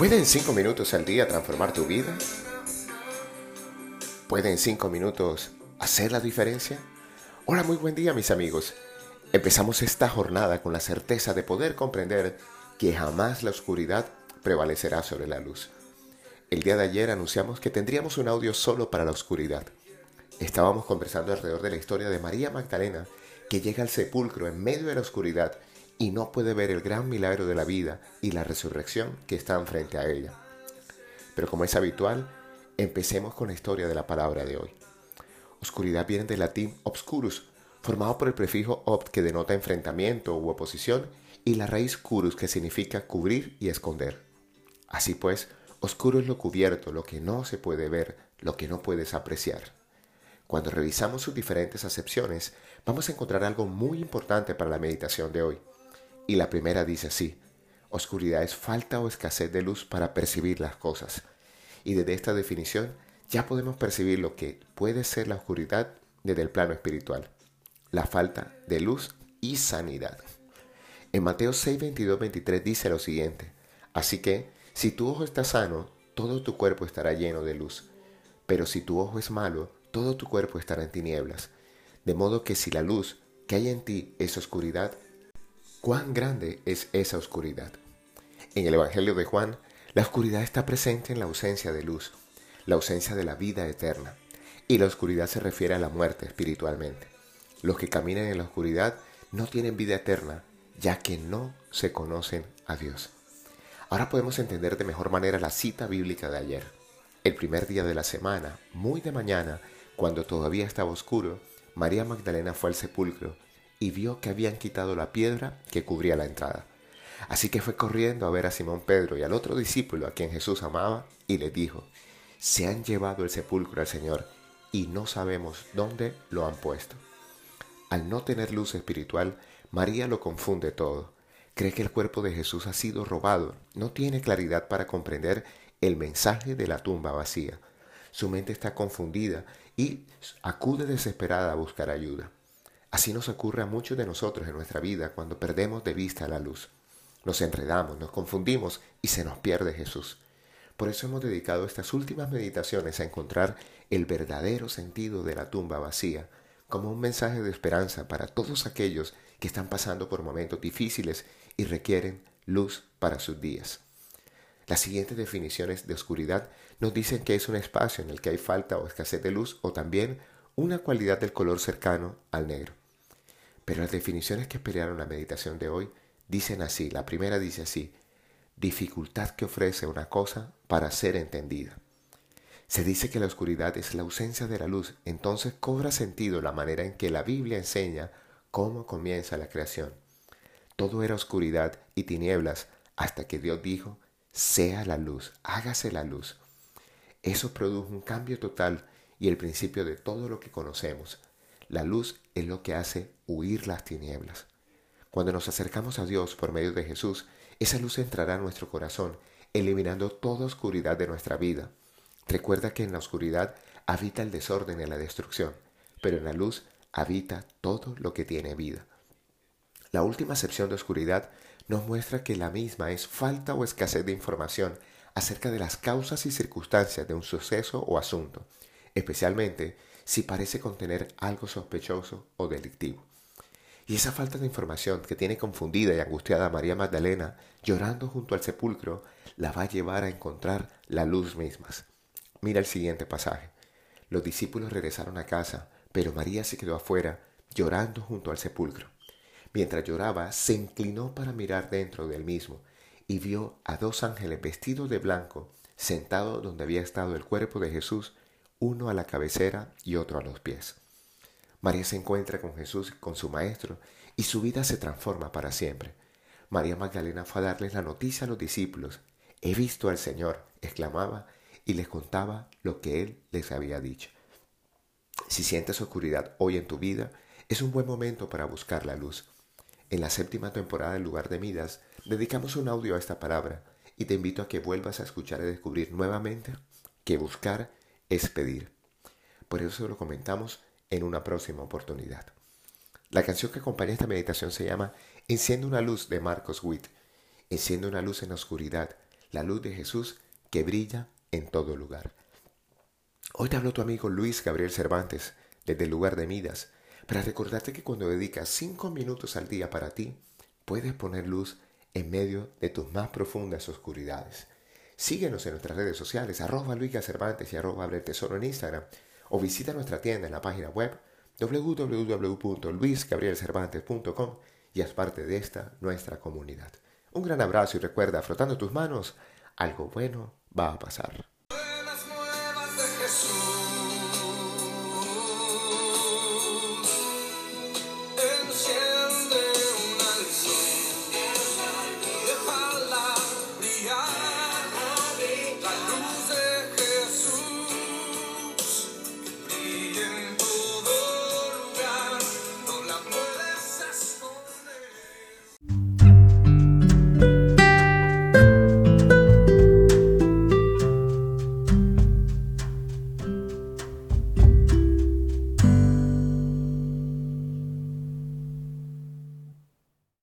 ¿Pueden cinco minutos al día transformar tu vida? ¿Pueden cinco minutos hacer la diferencia? Hola, muy buen día mis amigos. Empezamos esta jornada con la certeza de poder comprender que jamás la oscuridad prevalecerá sobre la luz. El día de ayer anunciamos que tendríamos un audio solo para la oscuridad. Estábamos conversando alrededor de la historia de María Magdalena, que llega al sepulcro en medio de la oscuridad y no puede ver el gran milagro de la vida y la resurrección que están frente a ella. Pero como es habitual, empecemos con la historia de la palabra de hoy. Oscuridad viene del latín obscurus, formado por el prefijo opt que denota enfrentamiento u oposición y la raíz curus que significa cubrir y esconder. Así pues, oscuro es lo cubierto, lo que no se puede ver, lo que no puedes apreciar. Cuando revisamos sus diferentes acepciones, vamos a encontrar algo muy importante para la meditación de hoy. Y la primera dice así, oscuridad es falta o escasez de luz para percibir las cosas. Y desde esta definición ya podemos percibir lo que puede ser la oscuridad desde el plano espiritual, la falta de luz y sanidad. En Mateo 6, 22, 23 dice lo siguiente, así que si tu ojo está sano, todo tu cuerpo estará lleno de luz, pero si tu ojo es malo, todo tu cuerpo estará en tinieblas. De modo que si la luz que hay en ti es oscuridad, ¿Cuán grande es esa oscuridad? En el Evangelio de Juan, la oscuridad está presente en la ausencia de luz, la ausencia de la vida eterna, y la oscuridad se refiere a la muerte espiritualmente. Los que caminan en la oscuridad no tienen vida eterna, ya que no se conocen a Dios. Ahora podemos entender de mejor manera la cita bíblica de ayer. El primer día de la semana, muy de mañana, cuando todavía estaba oscuro, María Magdalena fue al sepulcro y vio que habían quitado la piedra que cubría la entrada. Así que fue corriendo a ver a Simón Pedro y al otro discípulo a quien Jesús amaba y le dijo, se han llevado el sepulcro al Señor y no sabemos dónde lo han puesto. Al no tener luz espiritual, María lo confunde todo. Cree que el cuerpo de Jesús ha sido robado, no tiene claridad para comprender el mensaje de la tumba vacía. Su mente está confundida y acude desesperada a buscar ayuda. Así nos ocurre a muchos de nosotros en nuestra vida cuando perdemos de vista la luz. Nos enredamos, nos confundimos y se nos pierde Jesús. Por eso hemos dedicado estas últimas meditaciones a encontrar el verdadero sentido de la tumba vacía, como un mensaje de esperanza para todos aquellos que están pasando por momentos difíciles y requieren luz para sus días. Las siguientes definiciones de oscuridad nos dicen que es un espacio en el que hay falta o escasez de luz o también una cualidad del color cercano al negro. Pero las definiciones que esperaron la meditación de hoy dicen así. La primera dice así, dificultad que ofrece una cosa para ser entendida. Se dice que la oscuridad es la ausencia de la luz, entonces cobra sentido la manera en que la Biblia enseña cómo comienza la creación. Todo era oscuridad y tinieblas hasta que Dios dijo, sea la luz, hágase la luz. Eso produjo un cambio total y el principio de todo lo que conocemos. La luz es lo que hace huir las tinieblas. Cuando nos acercamos a Dios por medio de Jesús, esa luz entrará a nuestro corazón, eliminando toda oscuridad de nuestra vida. Recuerda que en la oscuridad habita el desorden y la destrucción, pero en la luz habita todo lo que tiene vida. La última acepción de oscuridad nos muestra que la misma es falta o escasez de información acerca de las causas y circunstancias de un suceso o asunto, especialmente si parece contener algo sospechoso o delictivo. Y esa falta de información que tiene confundida y angustiada a María Magdalena, llorando junto al sepulcro, la va a llevar a encontrar la luz mismas. Mira el siguiente pasaje. Los discípulos regresaron a casa, pero María se quedó afuera, llorando junto al sepulcro. Mientras lloraba, se inclinó para mirar dentro del mismo y vio a dos ángeles vestidos de blanco, sentados donde había estado el cuerpo de Jesús uno a la cabecera y otro a los pies. María se encuentra con Jesús, con su Maestro, y su vida se transforma para siempre. María Magdalena fue a darles la noticia a los discípulos. He visto al Señor, exclamaba, y les contaba lo que Él les había dicho. Si sientes oscuridad hoy en tu vida, es un buen momento para buscar la luz. En la séptima temporada del lugar de Midas, dedicamos un audio a esta palabra y te invito a que vuelvas a escuchar y descubrir nuevamente que buscar es pedir. Por eso lo comentamos en una próxima oportunidad. La canción que acompaña esta meditación se llama Enciende una luz de Marcos Witt. Enciende una luz en la oscuridad. la luz de Jesús que brilla en todo lugar. Hoy te habló tu amigo Luis Gabriel Cervantes desde el lugar de Midas para recordarte que cuando dedicas cinco minutos al día para ti, puedes poner luz en medio de tus más profundas oscuridades. Síguenos en nuestras redes sociales, arroba Luis Cervantes y arroba Abre Tesoro en Instagram, o visita nuestra tienda en la página web www.luisgabrielcervantes.com y haz parte de esta nuestra comunidad. Un gran abrazo y recuerda, frotando tus manos, algo bueno va a pasar.